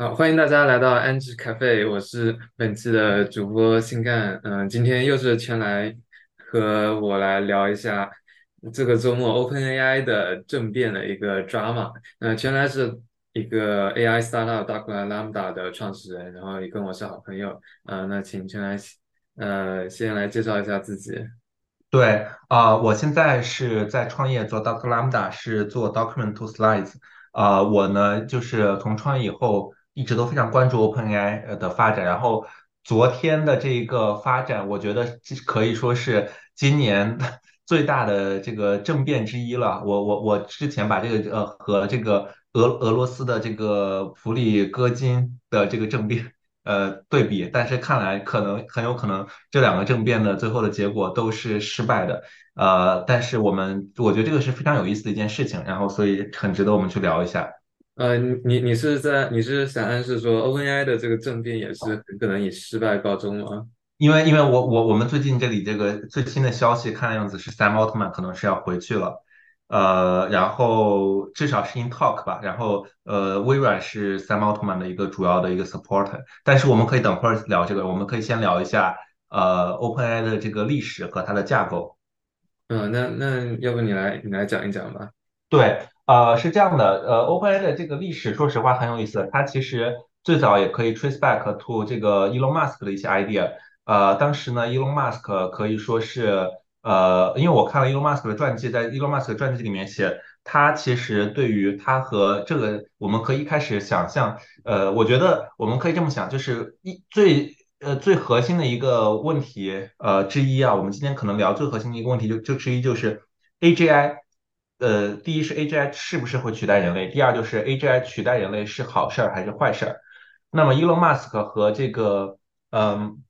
好，欢迎大家来到安吉咖啡，我是本期的主播新干。嗯、今天又是全来和我来聊一下这个周末 OpenAI 的政变的一个 drama。那全来是一个 AI startup 大库拉 Lambda 的创始人，然后也跟我是好朋友。呃，那请全来呃先来介绍一下自己。对，啊、我现在是在创业做 Doctor Lambda，是做 Document to Slides。啊、我呢就是从创业以后一直都非常关注 OpenAI 的发展，然后昨天的这一个发展，我觉得可以说是今年 最大的这个政变之一了。我我我之前把这个呃和这个俄俄罗斯的这个普里戈金的这个政变。呃对比，但是看来可能很有可能这两个政变的最后的结果都是失败的。呃，但是我们我觉得这个是非常有意思的一件事情，然后所以很值得我们去聊一下。呃，你你你是在你是想暗示说 OpenAI 的这个政变也是很可能以失败告终吗？因为因为我我我们最近这里这个最新的消息，看样子是 Sam Altman 可能是要回去了，呃，然后至少是 in talk 吧，然后呃，微软是 Sam Altman 的一个主要的一个 supporter，但是我们可以等会儿聊这个，我们可以先聊一下呃 OpenAI 的这个历史和它的架构。嗯、那那要不你来你来讲一讲吧。对，呃，是这样的，呃，OpenAI 的这个历史，说实话很有意思。它其实最早也可以 trace back to 这个 Elon Musk 的一些 idea。呃，当时呢，Elon Musk 可以说是，呃，因为我看了 Elon Musk 的传记，在 Elon Musk 的传记里面写，他其实对于他和这个，我们可以一开始想象，呃，我觉得我们可以这么想，就是一最呃最核心的一个问题，呃之一啊，我们今天可能聊最核心的一个问题就就之一就是 AGI。呃，第一是 AGI 是不是会取代人类？第二就是 AGI 取代人类是好事儿还是坏事儿？那么，Elon Musk 和这个嗯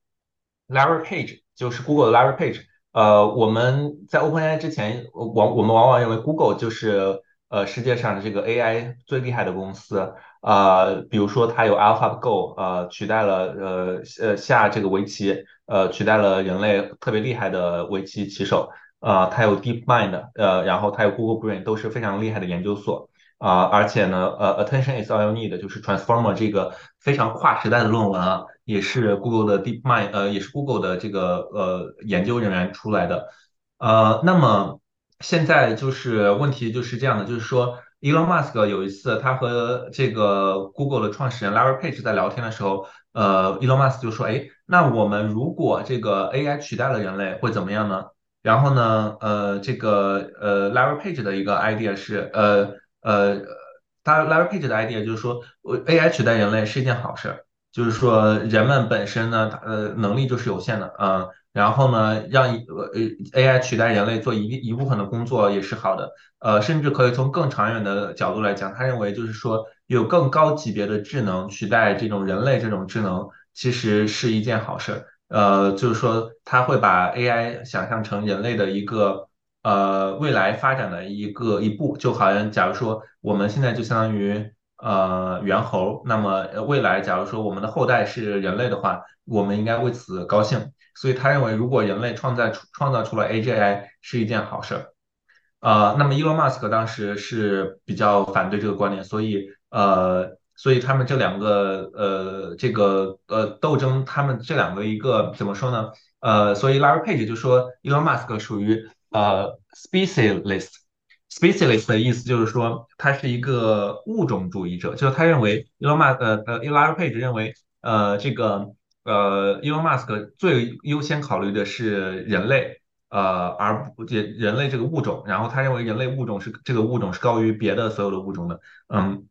Larry Page 就是 Google 的 Larry Page，呃，我们在 OpenAI 之前，往我们往往认为 Google 就是呃世界上这个 AI 最厉害的公司，呃，比如说它有 AlphaGo，呃，取代了呃呃下这个围棋，呃，取代了人类特别厉害的围棋棋手。呃，它有 DeepMind，呃，然后它有 Google Brain，都是非常厉害的研究所啊、而且呢，呃，Attention is all you need，就是 Transformer 这个非常跨时代的论文啊，也是 Google 的 DeepMind，呃，也是 Google 的这个呃研究人员出来的。呃，那么现在就是问题就是这样的，就是说，Elon Musk 有一次他和这个 Google 的创始人 Larry Page 在聊天的时候，呃，Elon Musk 就说，哎，那我们如果这个 AI 取代了人类会怎么样呢？然后呢，呃，这个呃，Larry Page 的一个 idea 是，呃呃，他 Larry Page 的 idea 就是说，AI 取代人类是一件好事，就是说人们本身呢，呃能力就是有限的，嗯、然后呢，让呃 AI 取代人类做一一部分的工作也是好的，呃，甚至可以从更长远的角度来讲，他认为就是说有更高级别的智能取代这种人类这种智能，其实是一件好事儿。呃，就是说他会把 AI 想象成人类的一个呃未来发展的一个一步，就好像假如说我们现在就相当于呃猿猴，那么未来假如说我们的后代是人类的话，我们应该为此高兴。所以他认为，如果人类创造出创造出了 AGI 是一件好事儿。呃，那么伊隆马斯克当时是比较反对这个观点，所以呃，所以他们这两个呃这个呃斗争，他们这两个一个怎么说呢？呃，所以 Larry Page 就说 Elon Musk 属于呃 specialist，specialist 的意思就是说他是一个物种主义者，就是他认为 Elon Musk 呃呃 Larry Page 认为呃这个呃 Elon Musk 最优先考虑的是人类。呃，而不人人类这个物种，然后他认为人类物种是这个物种是高于别的所有的物种的，嗯，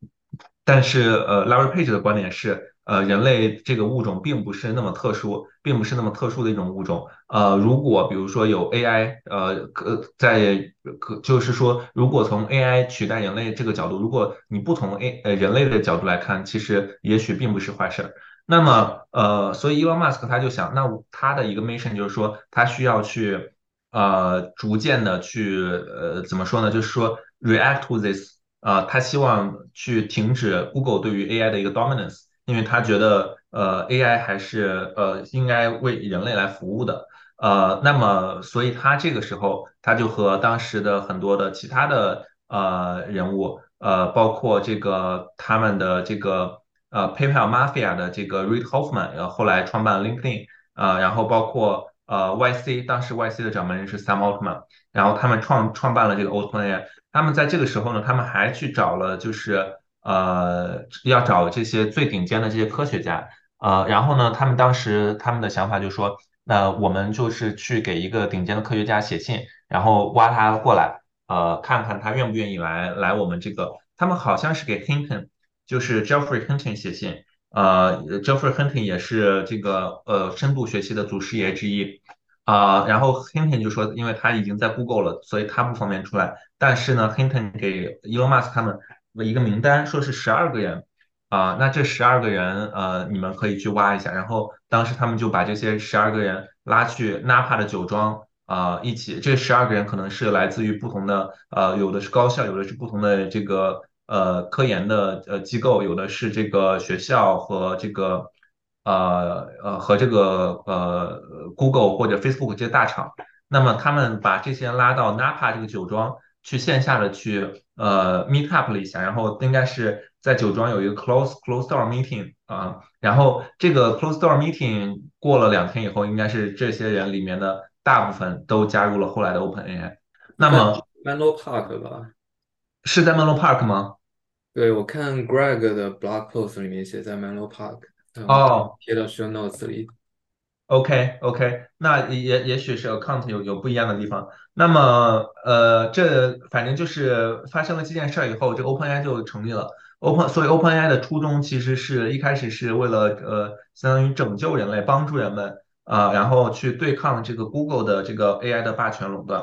但是呃，Larry Page 的观点是，呃，人类这个物种并不是那么特殊，并不是那么特殊的一种物种，呃，如果比如说有 AI，呃，可在可就是说，如果从 AI 取代人类这个角度，如果你不从 A 呃人类的角度来看，其实也许并不是坏事儿。那么，呃，所以 Elon Musk 他就想，那他的一个 mission 就是说，他需要去。呃，逐渐的去呃怎么说呢？就是说 react to this，呃，他希望去停止 Google 对于 AI 的一个 dominance，因为他觉得呃 AI 还是呃应该为人类来服务的。呃，那么所以他这个时候他就和当时的很多的其他的呃人物，呃，包括这个他们的这个呃 PayPal Mafia 的这个 Reid Hoffman，呃后来创办了 LinkedIn，呃然后包括呃 YC，当时 YC 的掌门人是 Sam Altman，然后他们创创办了这个 OpenAI，他们在这个时候呢，他们还去找了就是呃要找这些最顶尖的这些科学家，呃然后呢，他们当时他们的想法就说，那我们就是去给一个顶尖的科学家写信，然后挖他过来。呃，看看他愿不愿意来来我们这个，他们好像是给 Hinton，就是 Geoffrey Hinton 写信，呃，Geoffrey Hinton 也是这个呃深度学习的祖师爷之一，啊、然后 Hinton 就说，因为他已经在 Google 了，所以他不方便出来，但是呢，Hinton 给 Elon Musk 他们一个名单，说是十二个人，啊、那这十二个人，呃，你们可以去挖一下，然后当时他们就把这些十二个人拉去 Napa 的酒庄。啊、一起，这十二个人可能是来自于不同的，呃，有的是高校，有的是不同的这个呃科研的呃机构，有的是这个学校和这个呃呃和这个呃 Google 或者 Facebook 这些大厂。那么他们把这些人拉到 Napa 这个酒庄去线下的去呃 meet up 了一下，然后应该是在酒庄有一个 close close door meeting 啊、然后这个 close door meeting 过了两天以后，应该是这些人里面的大部分都加入了后来的 OpenAI。那么 Menlo Park 吧？是在 Menlo Park 吗？对，我看 Greg 的 blog post 里面写在 Menlo Park，嗯，哦贴到 show notes 里。，OK OK，那也也许是 account 有有不一样的地方。那么呃，这反正就是发生了这件事儿以后，这 OpenAI 就成立了。Open，所以 OpenAI 的初衷其实是一开始是为了呃，相当于拯救人类，帮助人们啊、然后去对抗这个 Google 的这个 AI 的霸权垄断。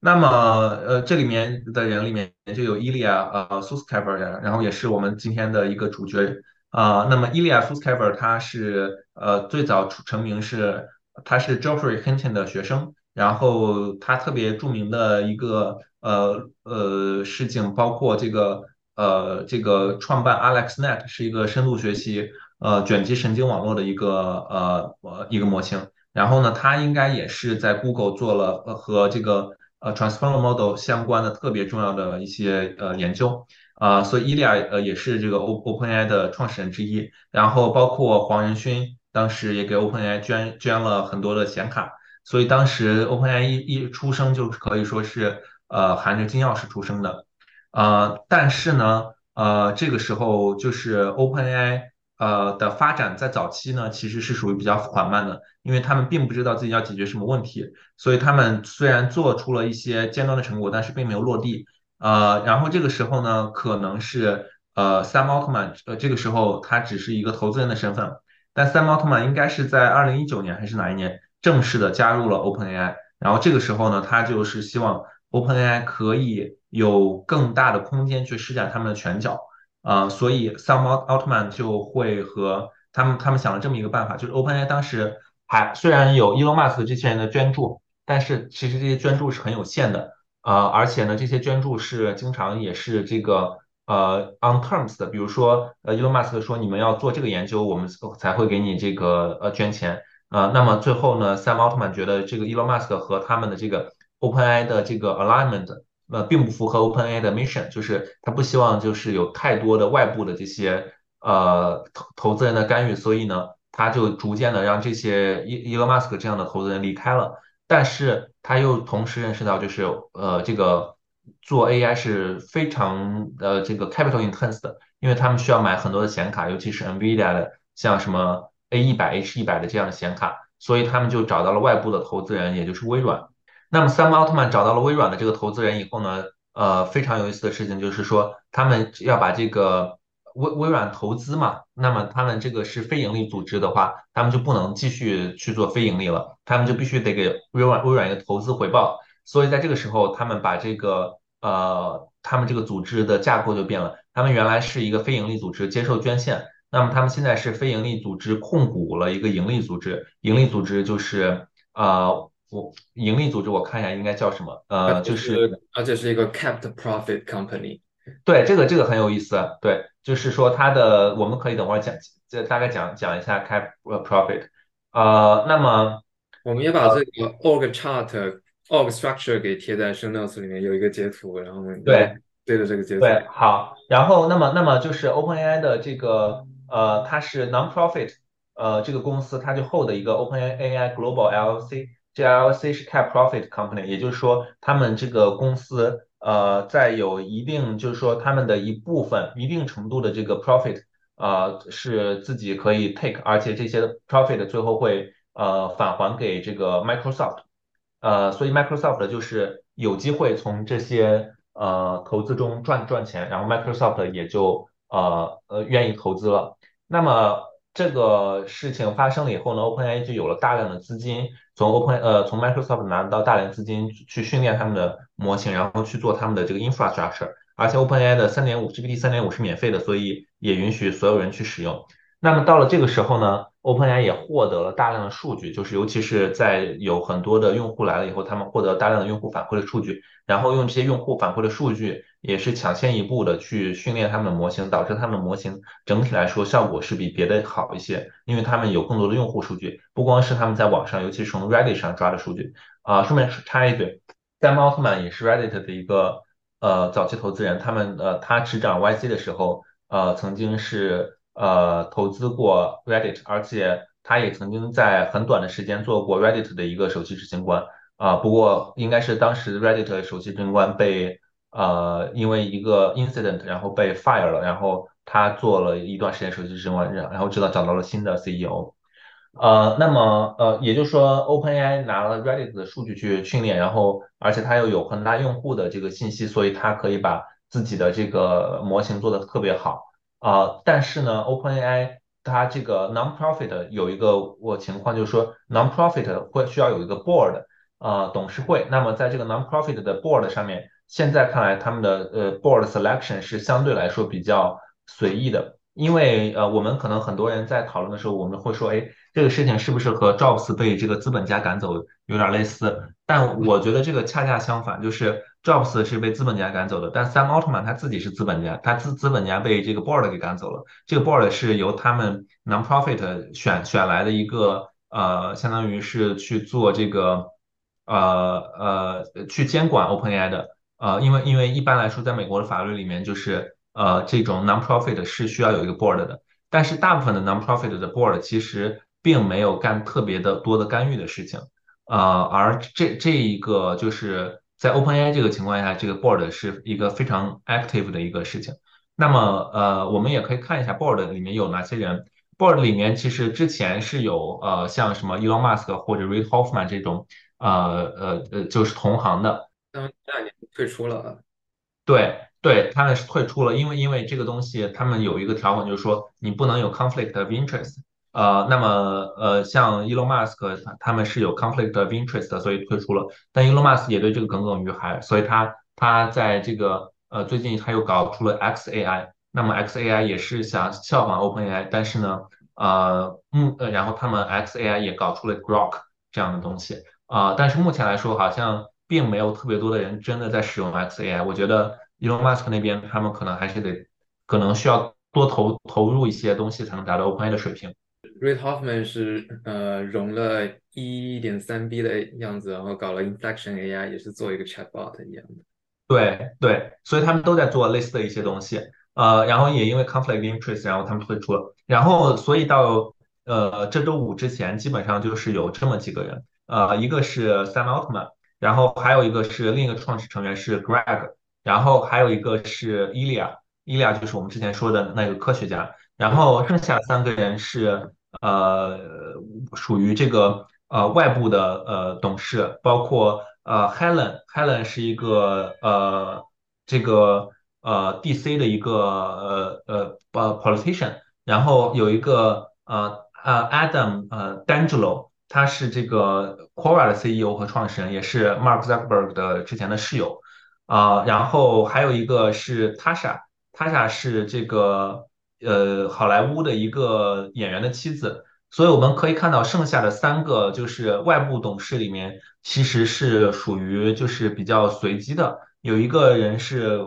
那么呃，这里面的人里面就有伊利亚呃 Suskever，然后也是我们今天的一个主角啊、那么伊利亚 Suskever 他是呃最早出成名是他是 Geoffrey Hinton 的学生，然后他特别著名的一个呃呃事情包括这个呃这个创办 AlexNet 是一个深度学习呃卷积神经网络的一个呃呃一个模型，然后呢，他应该也是在 Google 做了和这个呃 Transformer Model 相关的特别重要的一些呃研究。啊、所以伊利亚呃也是这个 O OpenAI 的创始人之一，然后包括黄仁勋当时也给 OpenAI 捐捐了很多的显卡，所以当时 OpenAI 一一出生就可以说是呃含着金钥匙出生的，呃，但是呢，呃，这个时候就是 OpenAI 呃的发展在早期呢其实是属于比较缓慢的，因为他们并不知道自己要解决什么问题，所以他们虽然做出了一些尖端的成果，但是并没有落地。呃，然后这个时候呢，可能是呃，Sam Altman，呃，这个时候他只是一个投资人的身份，但 Sam Altman 应该是在二零一九年还是哪一年正式的加入了 OpenAI，然后这个时候呢，他就是希望 OpenAI 可以有更大的空间去施展他们的拳脚，啊、所以 Sam Alt- Altman 就会和他们他们想了这么一个办法，就是 OpenAI 当时还虽然有 Elon Musk 这些人的捐助，但是其实这些捐助是很有限的。呃，而且呢，这些捐助是经常也是这个呃 on terms 的，比如说呃，Elon Musk 说你们要做这个研究，我们才会给你这个呃捐钱。呃，那么最后呢，Sam Altman 觉得这个 Elon Musk 和他们的这个 OpenAI 的这个 alignment 呃并不符合 OpenAI 的 mission，就是他不希望就是有太多的外部的这些呃投投资人的干预，所以呢，他就逐渐的让这些 E- Elon Musk 这样的投资人离开了。但是他又同时认识到，就是呃，这个做 AI 是非常呃这个 capital intense 的，因为他们需要买很多的显卡，尤其是 NVIDIA 的，像什么 A 一百、H 一百的这样的显卡，所以他们就找到了外部的投资人，也就是微软。那么 Sam Altman 找到了微软的这个投资人以后呢，呃，非常有意思的事情就是说，他们要把这个微微软投资嘛，那么他们这个是非盈利组织的话，他们就不能继续去做非盈利了，他们就必须得给微软微软一个投资回报。所以在这个时候，他们把这个呃，他们这个组织的架构就变了。他们原来是一个非盈利组织，接受捐献，那么他们现在是非盈利组织控股了一个盈利组织，盈利组织就是呃，我盈利组织我看一下应该叫什么？呃，就是是而且是一个 capped profit company。对，这个这个很有意思，对，就是说它的，我们可以等会儿讲，这大概讲讲一下 cap 呃 profit，呃，那么我们也把这个 org chart、org structure 给贴在 show notes 里面，有一个截图，然后对对着这个截图。对，好，然后那么那么就是 OpenAI 的这个呃，它是 non-profit，呃，这个公司它就 hold 一个 OpenAI Global LLC，这 LLC 是 cap profit company，也就是说他们这个公司呃在有一定就是说他们的一部分一定程度的这个 profit。呃，是自己可以 take，而且这些 profit 最后会呃返还给这个 Microsoft，呃，所以 Microsoft 就是有机会从这些呃投资中赚赚钱，然后 Microsoft 也就呃呃愿意投资了。那么这个事情发生了以后呢，OpenAI 就有了大量的资金，从 Open 呃从 Microsoft 拿到大量资金去训练他们的模型，然后去做他们的这个 infrastructure。而且 OpenAI 的三点五 GPT 三点五是免费的，所以也允许所有人去使用。那么到了这个时候呢，OpenAI 也获得了大量的数据，就是尤其是在有很多的用户来了以后，他们获得大量的用户反馈的数据，然后用这些用户反馈的数据，也是抢先一步的去训练他们的模型，导致他们的模型整体来说效果是比别的好一些，因为他们有更多的用户数据，不光是他们在网上，尤其是从 Reddit 上抓的数据。啊，顺便插一句戴蒙奥特曼也是 Reddit 的一个。呃，早期投资人，他们呃，他执掌 YC 的时候，呃，曾经是呃投资过 Reddit，而且他也曾经在很短的时间做过 Reddit 的一个首席执行官啊。不过应该是当时 Reddit 首席执行官被呃因为一个 incident，然后被 fire 了，然后他做了一段时间首席执行官，然后直到找到了新的 CEO。呃，那么呃，也就是说，OpenAI 拿了 Reddit 的数据去训练，然后而且它又有很大用户的这个信息，所以它可以把自己的这个模型做得特别好啊。但是呢，OpenAI 它这个 non-profit 有一个我情况，就是说 non-profit 会需要有一个 board 呃董事会。那么在这个 non-profit 的 board 上面，现在看来他们的呃 board selection 是相对来说比较随意的，因为呃我们可能很多人在讨论的时候，我们会说，哎。这个事情是不是和 Jobs 被这个资本家赶走有点类似？但我觉得这个恰恰相反，就是 Jobs 是被资本家赶走的，但 Sam Altman 他自己是资本家，他资资本家被这个 Board 给赶走了。这个 Board 是由他们 Non-profit 选选来的一个呃，相当于是去做这个呃呃去监管 OpenAI 的呃，因为因为一般来说，在美国的法律里面，就是呃这种 Non-profit 是需要有一个 Board 的，但是大部分的 Non-profit 的 Board 其实并没有干特别的多的干预的事情，呃，而这这一个就是在 OpenAI 这个情况下，这个 board 是一个非常 active 的一个事情。那么，呃，我们也可以看一下 board 里面有哪些人。board 里面其实之前是有呃像什么 Elon Musk 或者 Reid Hoffman 这种呃呃呃就是同行的，他们这两年退出了。对对，他们是退出了，因为因为这个东西他们有一个条款，就是说你不能有 conflict of interest。呃，那么呃，像 Elon Musk 他们是有 conflict of interest 的，所以退出了。但 Elon Musk 也对这个耿耿于怀，所以他他在这个呃最近他又搞出了 XAI，那么 XAI 也是想效仿 OpenAI，但是呢，呃嗯呃，然后他们 XAI 也搞出了 Grok 这样的东西啊，但是目前来说好像并没有特别多的人真的在使用 XAI。我觉得 Elon Musk 那边他们可能还是得可能需要多投投入一些东西才能达到 OpenAI 的水平。Reid Hoffman 是呃融了一点三 B 的样子，然后搞了 Inflection AI，也是做一个 Chatbot 一样的。对对，所以他们都在做类似的一些东西，呃，然后也因为 conflict interest，然后他们退出了。然后所以到呃这周五之前，基本上就是有这么几个人，呃，一个是 Sam Altman，然后还有一个是另一个创始成员是 Greg，然后还有一个是 Ilya，Ilya 就是我们之前说的那个科学家，然后剩下三个人是。呃，属于这个呃外部的呃董事，包括呃 Helen，Helen 是一个呃这个呃 DC 的一个呃呃呃 politician，然后有一个呃呃 Adam 呃 D'Angelo，他是这个 Quora 的 CEO 和创始人，也是 Mark Zuckerberg 的之前的室友啊，然后还有一个是 Tasha，Tasha 是这个。呃，好莱坞的一个演员的妻子，所以我们可以看到剩下的三个就是外部董事里面，其实是属于就是比较随机的。有一个人是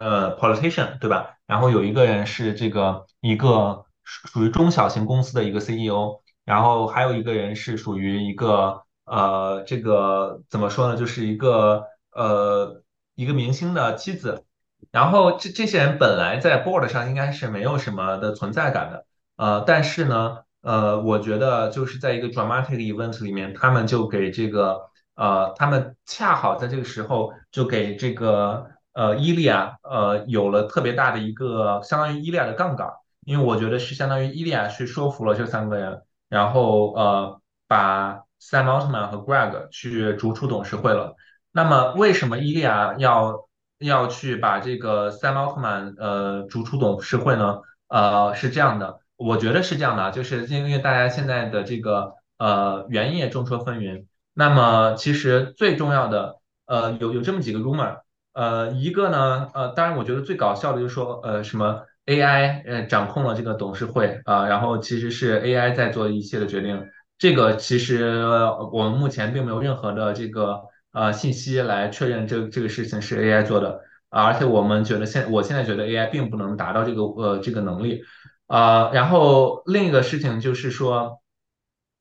呃 politician，对吧？然后有一个人是这个一个属于中小型公司的一个 CEO，然后还有一个人是属于一个呃这个怎么说呢？就是一个呃一个明星的妻子。然后这这些人本来在 board 上应该是没有什么的存在感的，呃，但是呢，呃，我觉得就是在一个 dramatic event 里面，他们就给这个呃，他们恰好在这个时候就给这个呃伊利亚呃有了特别大的一个相当于伊利亚的杠杆，因为我觉得是相当于伊利亚去说服了这三个人，然后呃把 Sam Altman 和 Greg 去逐出董事会了。那么为什么伊利亚要要去把这个 Sam Altman 呃逐出董事会呢？呃，是这样的，我觉得是这样的，就是因为大家现在的这个呃原业众说纷纭。那么其实最重要的呃有有这么几个 rumor，呃一个呢呃当然我觉得最搞笑的就是说呃什么 AI 呃掌控了这个董事会啊，然后其实是 AI 在做一切的决定。这个其实我们目前并没有任何的这个呃信息来确认这这个事情是 AI 做的，而且我们觉得现我现在觉得 AI 并不能达到这个呃这个能力啊。然后另一个事情就是说，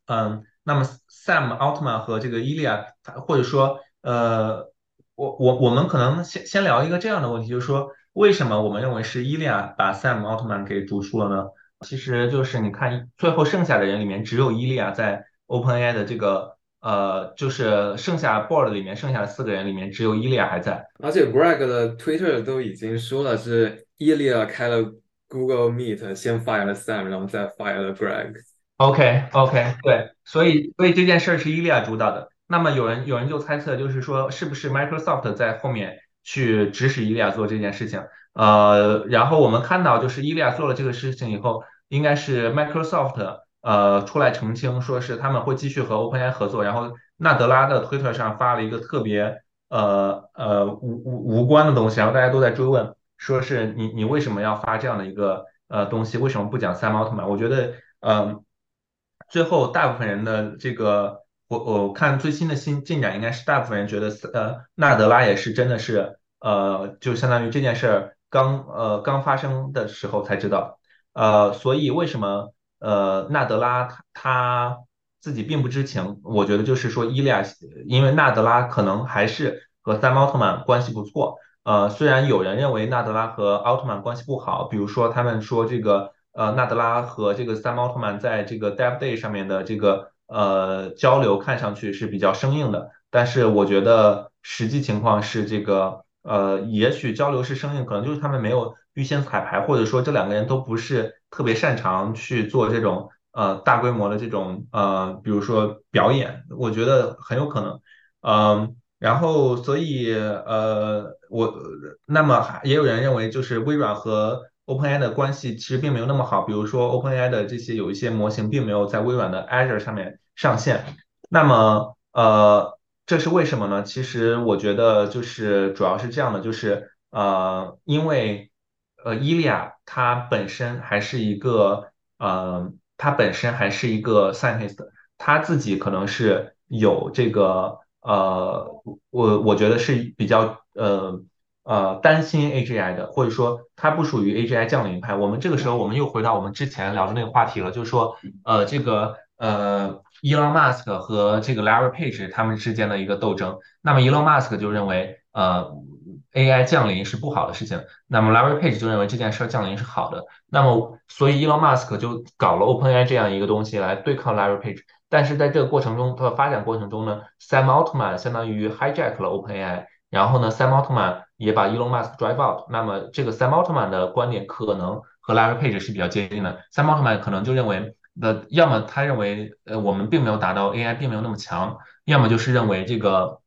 嗯，那么 Sam 奥特曼和这个伊利亚，或者说呃，我我我们可能先先聊一个这样的问题，就是说为什么我们认为是伊利亚把 Sam 奥特曼给逐出了呢？其实就是你看，最后剩下的人里面，只有伊利亚在 OpenAI 的这个呃，就是剩下 board 里面剩下的四个人里面，只有伊利亚还在。而且 Greg 的 Twitter 都已经说了，是伊利亚开了 Google Meet，先 fire 了 Sam，然后再 fire 了 Greg。OK OK，对，所以所以这件事儿是伊利亚主导的。那么有人有人就猜测，就是说是不是 Microsoft 在后面去指使伊利亚做这件事情？呃，然后我们看到，就是伊利亚做了这个事情以后，应该是 Microsoft 呃出来澄清，说是他们会继续和 OpenAI 合作。然后纳德拉的推特上发了一个特别呃呃无无无关的东西，然后大家都在追问，说是你你为什么要发这样的一个呃东西？为什么不讲 Sam Altman？我觉得嗯，最后大部分人的这个我我看最新的新进展，应该是大部分人觉得呃纳德拉也是真的是呃就相当于这件事儿。刚呃刚发生的时候才知道，呃，所以为什么呃纳德拉他他自己并不知情？我觉得就是说伊利亚，因为纳德拉可能还是和三毛奥特曼关系不错，呃，虽然有人认为纳德拉和奥特曼关系不好，比如说他们说这个呃纳德拉和这个三毛奥特曼在这个 Dev Day 上面的这个呃交流看上去是比较生硬的，但是我觉得实际情况是这个。呃，也许交流是生硬，可能就是他们没有预先彩排，或者说这两个人都不是特别擅长去做这种呃大规模的这种呃，比如说表演，我觉得很有可能。嗯，然后所以呃，我那么也有人认为，就是微软和 OpenAI 的关系其实并没有那么好，比如说 OpenAI 的这些有一些模型并没有在微软的 Azure 上面上线，那么呃。这是为什么呢？其实我觉得就是主要是这样的，就是呃，因为呃，伊利亚他本身还是一个呃，他本身还是一个 scientist，他自己可能是有这个呃，我我觉得是比较呃呃担心 AGI 的，或者说它不属于 AGI 降临派。我们这个时候我们又回到我们之前聊的那个话题了，就是说呃，这个呃。Elon Musk 和这个 Larry Page 他们之间的一个斗争，那么 Elon Musk 就认为，呃，AI 降临是不好的事情，那么 Larry Page 就认为这件事儿降临是好的，那么所以 Elon Musk 就搞了 OpenAI 这样一个东西来对抗 Larry Page，但是在这个过程中，它的发展过程中呢，Sam Altman 相当于 hijack 了 OpenAI，然后呢，Sam Altman 也把 Elon Musk drive out，那么这个 Sam Altman 的观点可能和 Larry Page 是比较接近的，Sam Altman 可能就认为。那要么他认为，呃，我们并没有达到 AI 并没有那么强，要么就是认为这个，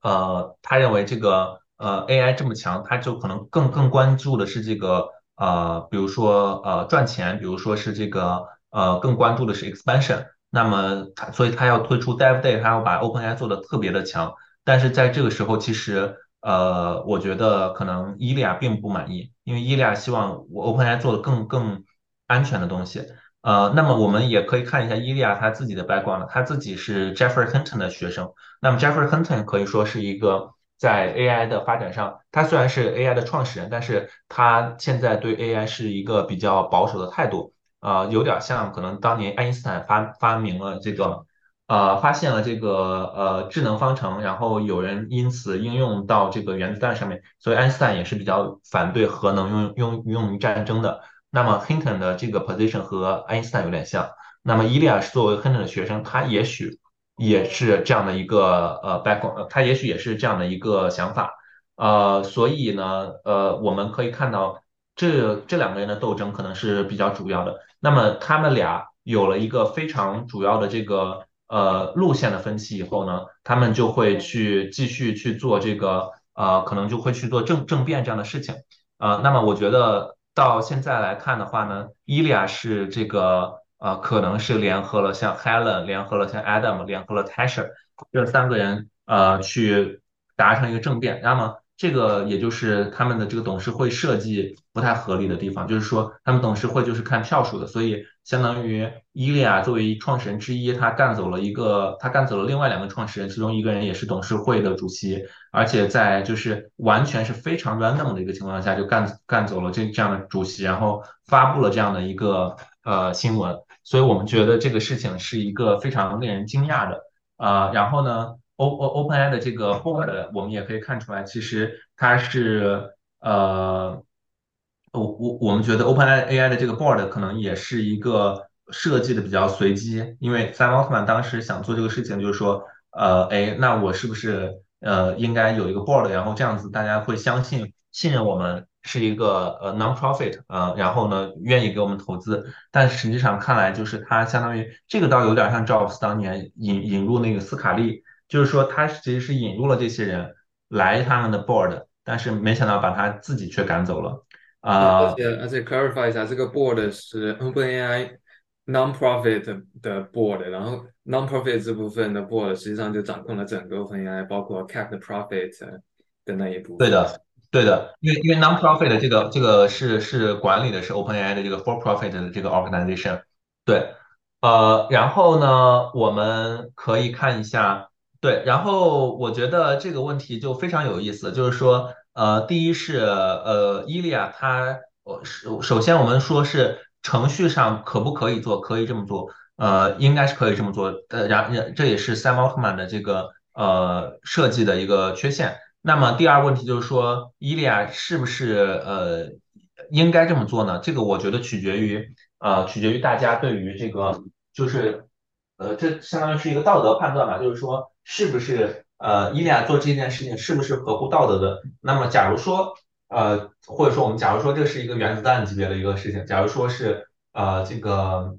呃，他认为这个，呃，AI 这么强，他就可能更更关注的是这个，呃，比如说，呃，赚钱，比如说是这个，呃，更关注的是 expansion。那么他，所以他要推出 Dev Day，他要把 OpenAI 做的特别的强。但是在这个时候，其实，呃，我觉得可能伊利亚并不满意，因为伊利亚希望我 OpenAI 做的更更安全的东西。呃，那么我们也可以看一下伊利亚他自己的 background，他自己是 Jeffrey Hinton 的学生。那么 Jeffrey Hinton 可以说是一个在 AI 的发展上，他虽然是 AI 的创始人，但是他现在对 AI 是一个比较保守的态度。呃，有点像可能当年爱因斯坦发发明了这个，呃，发现了这个呃智能方程，然后有人因此应用到这个原子弹上面，所以爱因斯坦也是比较反对核能用用用于战争的。那么 Hinton 的这个 position 和爱因斯坦有点像。那么伊利亚是作为 Hinton 的学生，他也许也是这样的一个呃 background，他也许也是这样的一个想法。呃，所以呢，呃，我们可以看到这这两个人的斗争可能是比较主要的。那么他们俩有了一个非常主要的这个呃路线的分析以后呢，他们就会去继续去做这个呃，可能就会去做政政变这样的事情。呃，那么我觉得到现在来看的话呢，伊利亚是这个呃，可能是联合了像 Helen，联合了像 Adam，联合了 Tasha 这三个人呃去达成一个政变。那么这个也就是他们的这个董事会设计不太合理的地方，就是说他们董事会就是看票数的，所以相当于伊利亚作为创始人之一，他干走了一个，他干走了另外两个创始人，其中一个人也是董事会的主席，而且在就是完全是非常 random 的一个情况下就干干走了这这样的主席，然后发布了这样的一个呃新闻，所以我们觉得这个事情是一个非常令人惊讶的。啊，然后呢？O O OpenAI 的这个 board，我们也可以看出来，其实它是呃，我我我们觉得 OpenAI 的这个 board 可能也是一个设计的比较随机，因为 Sam Altman 当时想做这个事情，就是说，呃，哎，那我是不是呃应该有一个 board，然后这样子大家会相信信任我们是一个呃 non-profit，呃，然后呢愿意给我们投资，但实际上看来就是它相当于这个倒有点像 Jobs 当年引引入那个斯卡利。就是说，他其实是引入了这些人来他们的 board，但是没想到把他自己却赶走了。啊，而且而且 clarify 一下，这个 board 是 OpenAI non-profit 的 board，然后 non-profit 这部分的 board 实际上就掌控了整个 OpenAI，包括 cap the profit 的那一部分。对的，对的，因为因为 non-profit 的这个这个是是管理的是 OpenAI 的这个 for-profit 的这个 organization。对，呃，然后呢，我们可以看一下。对，然后我觉得这个问题就非常有意思，就是说，呃，第一是，呃，伊利亚他，呃，首首先我们说是程序上可不可以做，可以这么做，呃，应该是可以这么做，呃，然这也是 Sam Altman 的这个呃设计的一个缺陷。那么第二问题就是说，伊利亚是不是呃应该这么做呢？这个我觉得取决于，呃，取决于大家对于这个，就是，呃，这相当于是一个道德判断吧，就是说。是不是呃，伊利亚做这件事情是不是合乎道德的？那么，假如说呃，或者说我们假如说这是一个原子弹级别的一个事情，假如说是呃，这个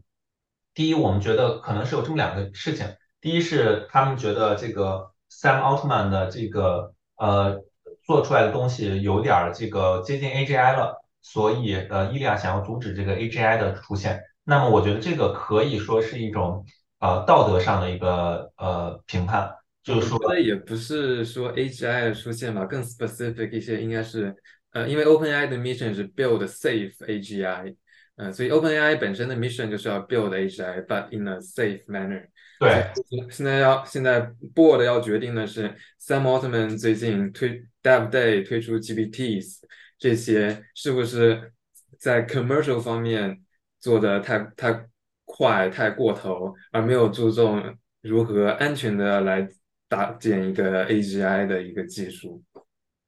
第一，我们觉得可能是有这么两个事情。第一是他们觉得这个 Sam Altman 的这个呃做出来的东西有点这个接近 AGI 了，所以呃，伊利亚想要阻止这个 AGI 的出现。那么，我觉得这个可以说是一种呃道德上的一个呃评判。就是说，也不是说 AGI 的出现吧，更 specific 一些，应该是，呃，因为 OpenAI 的 mission 是 build safe AGI，嗯，所以 OpenAI 本身的 mission 就是要 build AGI，but in a safe manner。对，现在要现在 board 要决定的是，Sam Altman 最近推 Dev Day 推出 GPTs 这些是不是在 commercial 方面做的太太快太过头，而没有注重如何安全的来。搭建一个 AGI 的一个技术，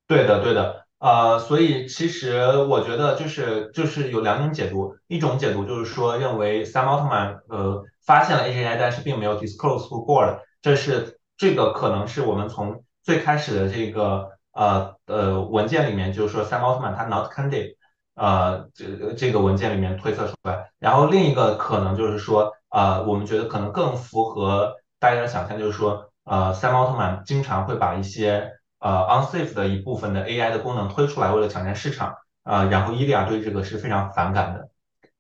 对的，对的，呃，所以其实我觉得就是就是有两种解读，一种解读就是说认为 Sam Altman 呃发现了 AGI，但是并没有 disclose to board，这是这个可能是我们从最开始的这个呃呃文件里面就是说 Sam Altman 他 not candid，呃这这个文件里面推测出来，然后另一个可能就是说呃我们觉得可能更符合大家的想象，就是说。呃，Sam Altman 经常会把一些呃 unsafe 的一部分的 AI 的功能推出来，为了抢占市场。啊，然后伊利亚对这个是非常反感的。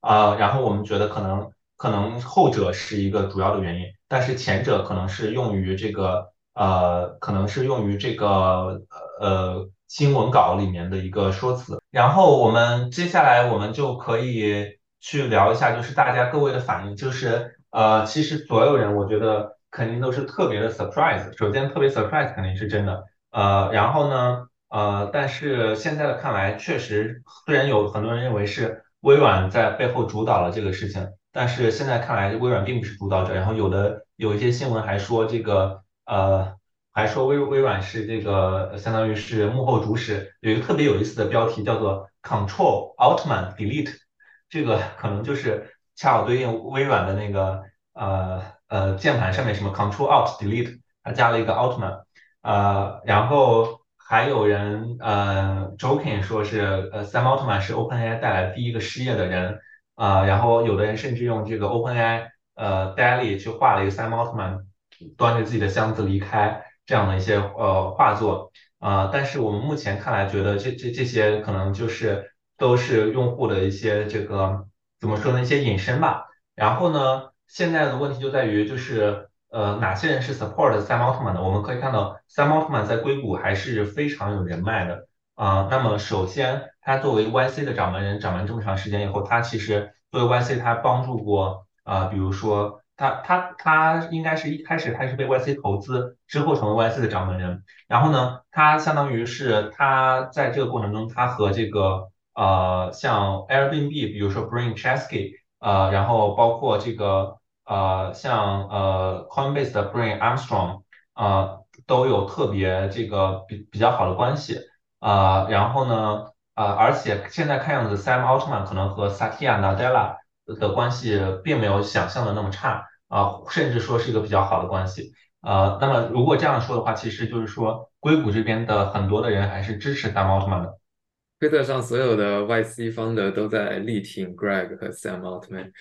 啊，然后我们觉得可能可能后者是一个主要的原因，但是前者可能是用于这个呃，可能是用于这个呃新闻稿里面的一个说辞。然后我们接下来我们就可以去聊一下，就是大家各位的反应，就是呃，其实所有人我觉得。肯定都是特别的 surprise。首先，特别 surprise 肯定是真的。呃，然后呢，呃，但是现在的看来，确实虽然有很多人认为是微软在背后主导了这个事情，但是现在看来，微软并不是主导者。然后有的有一些新闻还说这个，呃，还说微微软是这个相当于是幕后主使。有一个特别有意思的标题叫做 Control Altman Delete。这个可能就是恰好对应微软的那个呃呃键盘上面什么 Control Alt Delete，它加了一个奥特曼，呃，然后还有人呃 joking 说是呃 Sam Altman 是 OpenAI 带来第一个失业的人，啊，然后有的人甚至用这个 OpenAI 呃 Daily 去画了一个 Sam Altman 端着自己的箱子离开这样的一些呃画作。啊，但是我们目前看来，觉得这这这些可能就是都是用户的一些这个怎么说呢，一些隐身吧。然后呢，现在的问题就在于，就是呃，哪些人是 support Sam Altman 的？我们可以看到，Sam Altman 在硅谷还是非常有人脉的啊。那么首先，他作为 YC 的掌门人，掌门这么长时间以后，他其实作为 YC，他帮助过啊，比如说。他他他应该是一开始他是被 YC 投资之后成为 YC 的掌门人，然后呢，他相当于是他在这个过程中，他和这个呃像 Airbnb，比如说 Brian Chesky，呃，然后包括这个呃像呃 Coinbase 的 Brian Armstrong，呃都有特别这个比比较好的关系，呃，然后呢，呃，而且现在看样子 Sam Altman 可能和 Satya Nadella 的关系并没有想象的那么差。啊，甚至说是一个比较好的关系，呃，那么如果这样说的话，其实就是说硅谷这边的很多的人还是支持 Sam Altman 的。推特上所有的 YC 方的都在力挺 Greg 和 Sam Altman。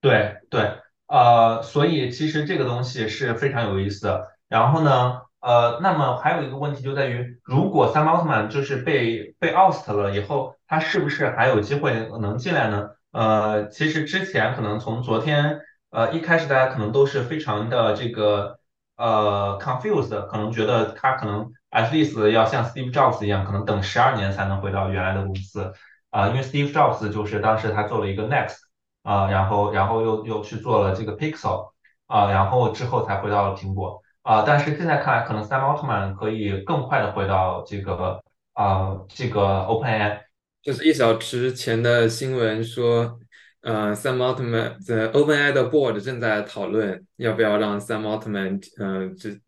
对对，呃，所以其实这个东西是非常有意思的。然后呢，呃，那么还有一个问题就在于，如果 Sam Altman 就是被被 oust 了以后，他是不是还有机会能进来呢？呃，其实之前可能从昨天。呃，一开始大家可能都是非常的这个呃 confused，可能觉得他可能 at least 要像 Steve Jobs 一样，可能等十二年才能回到原来的公司啊，因为 Steve Jobs 就是当时他做了一个 Next 啊，然后然后又又去做了这个 Pixel 啊，然后之后才回到了苹果啊，但是现在看来，可能 Sam Altman 可以更快的回到这个啊这个 OpenAI，就是一小时前的新闻说。呃，Sam Altman 在 OpenAI 的 board 正在讨论要不要让 Sam Altman，嗯，直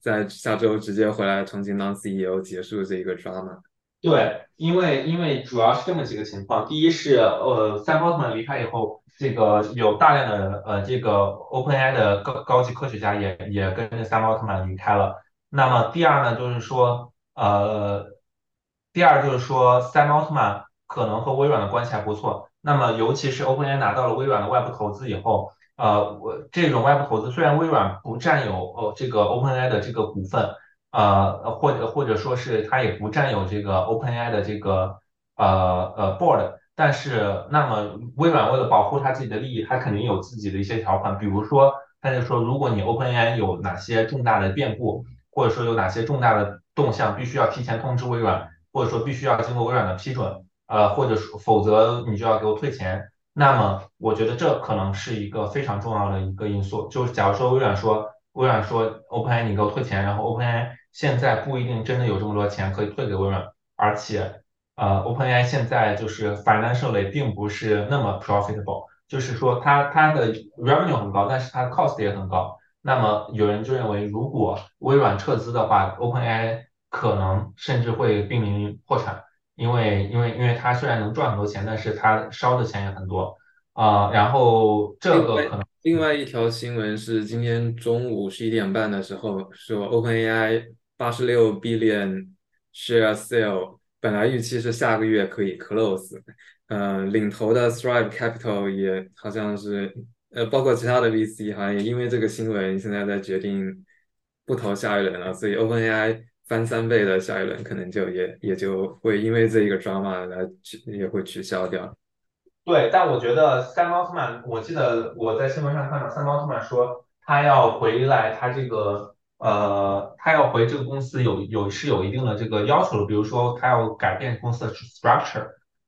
在下周直接回来重新当 CEO，结束这个 drama。对，因为因为主要是这么几个情况，第一是呃，Sam Altman 离开以后，这个有大量的呃这个 OpenAI 的高高级科学家也也跟着 Sam Altman 离开了。那么第二呢，就是说呃，第二就是说 Sam Altman 可能和微软的关系还不错。那么，尤其是 OpenAI 拿到了微软的外部投资以后，呃，我这种外部投资虽然微软不占有呃这个 OpenAI 的这个股份，呃，或者或者说是它也不占有这个 OpenAI 的这个呃呃 board，但是那么微软为了保护它自己的利益，它肯定有自己的一些条款，比如说，它就说，如果你 OpenAI 有哪些重大的变故，或者说有哪些重大的动向，必须要提前通知微软，或者说必须要经过微软的批准。呃，或者说，否则你就要给我退钱。那么，我觉得这可能是一个非常重要的一个因素。就是假如说微软说，微软说 OpenAI 你给我退钱，然后 OpenAI 现在不一定真的有这么多钱可以退给微软，而且，呃，OpenAI 现在就是 financially 并不是那么 profitable，就是说它它的 revenue 很高，但是它的 cost 也很高。那么有人就认为，如果微软撤资的话，OpenAI 可能甚至会濒临破产。因为因为因为它虽然能赚很多钱，但是它烧的钱也很多啊。然后这个可能另外一条新闻是今天中午十一点半的时候说，OpenAI 八十六 billion share sale 本来预期是下个月可以 close，呃，领头的 Thrive Capital 也好像是呃，包括其他的 VC 好像也因为这个新闻现在在决定不投下一轮了，所以 OpenAI。翻三倍的下一轮可能就也也就会因为这一个 drama 来取也会取消掉。对，但我觉得三奥特曼，我记得我在新闻上看到三奥特曼说他要回来，他这个呃他要回这个公司有有是有一定的这个要求的，比如说他要改变公司的 structure。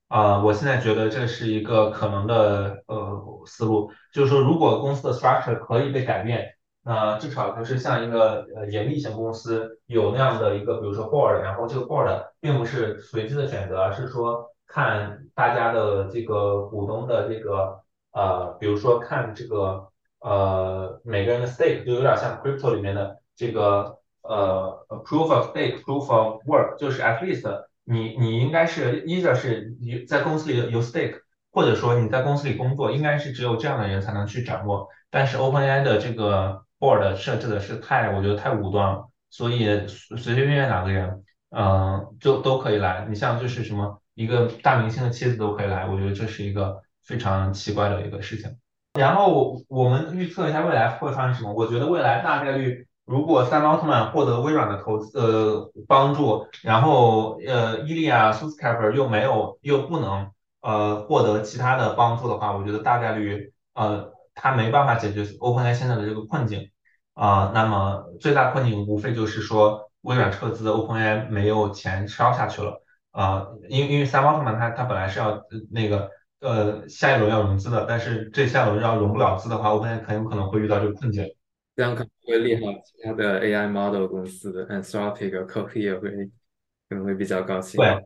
啊，我现在觉得这是一个可能的呃思路，就是说如果公司的 structure 可以被改变。那至少就是像一个呃盈利型公司有那样的一个，比如说 board，然后这个 board 并不是随机的选择，而是说看大家的这个股东的这个呃，比如说看这个呃每个人的 stake，就有点像 crypto 里面的这个呃 proof of stake，proof of work，就是 at least 你你应该是，either 是你在公司里有 stake，或者说你在公司里工作，应该是只有这样的人才能去掌握。但是 OpenAI 的这个 board 设置的是太，我觉得太武断了，所以随随便便哪个人，嗯、就都可以来。你像就是什么一个大明星的妻子都可以来，我觉得这是一个非常奇怪的一个事情。然后我们预测一下未来会发生什么？我觉得未来大概率，如果三奥特曼获得微软的投资呃帮助，然后呃伊利亚苏斯凯普又没有又不能呃获得其他的帮助的话，我觉得大概率呃他没办法解决 OpenAI 现在的这个困境啊、那么最大困境无非就是说微软撤资，OpenAI 没有钱烧下去了。啊、因为因为三奥特曼他他本来是要那个呃下一轮要融资的，但是这下轮要融不了资的话，OpenAI 很有可能会遇到这个困境。这样可能会利好其他的 AI model 公司 Anthropic、Cohere 会可能会比较高兴。对，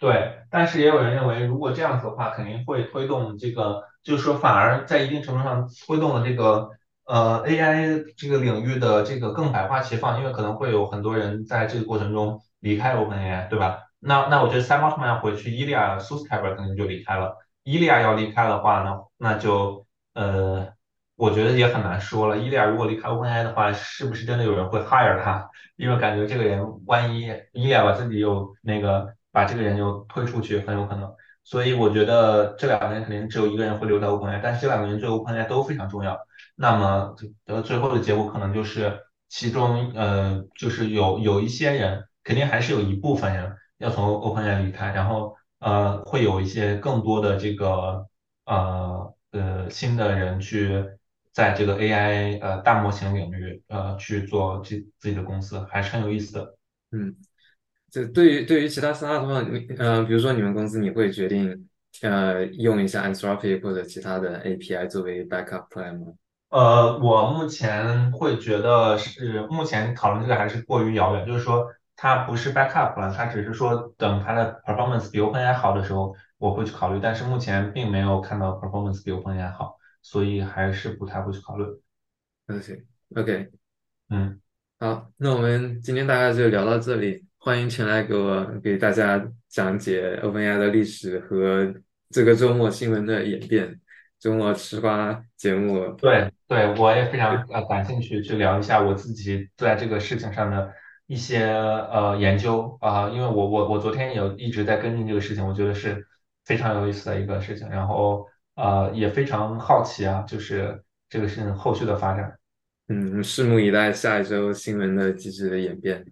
对，但是也有人认为，如果这样子的话，肯定会推动这个，就是说反而在一定程度上推动了这个呃 AI 这个领域的这个更百花齐放，因为可能会有很多人在这个过程中离开 OpenAI，对吧？那那我觉得 Sam Altman 回去，伊利亚 Susskiver 可能就离开了。伊利亚要离开的话呢，那就呃，我觉得也很难说了。伊利亚如果离开 OpenAI 的话，是不是真的有人会 hire 他？因为感觉这个人万一伊利亚把自己又那个把这个人又推出去，很有可能。所以我觉得这两个人肯定只有一个人会留在 OpenAI，但是这两个人对 OpenAI 都非常重要。那么呃，最后的结果可能就是其中呃，就是有有一些人，肯定还是有一部分人要从 OpenAI 离开，然后呃，会有一些更多的这个呃呃新的人去在这个 AI 呃大模型领域呃去做自自己的公司，还是很有意思的。嗯，这对于对于其他 startup 的话，你呃，比如说你们公司，你会决定呃用一下 Anthropic 或者其他的 API 作为 backup plan 吗？呃，我目前会觉得是目前讨论这个还是过于遥远，就是说它不是 backup 了，它只是说等它的 performance 比 OpenAI 好的时候，我会去考虑，但是目前并没有看到 performance 比 OpenAI 好，所以还是不太会去考虑。OK OK，嗯。好，那我们今天大概就聊到这里。欢迎前来给我给大家讲解 OpenAI 的历史和这个周末新闻的演变。周末吃瓜节目，对对，我也非常呃感兴趣去聊一下我自己在这个事情上的一些呃研究啊、因为我我我昨天有一直在跟进这个事情，我觉得是非常有意思的一个事情，然后啊也非常好奇啊，就是这个事情后续的发展。嗯，拭目以待下一周新闻的机制的演变。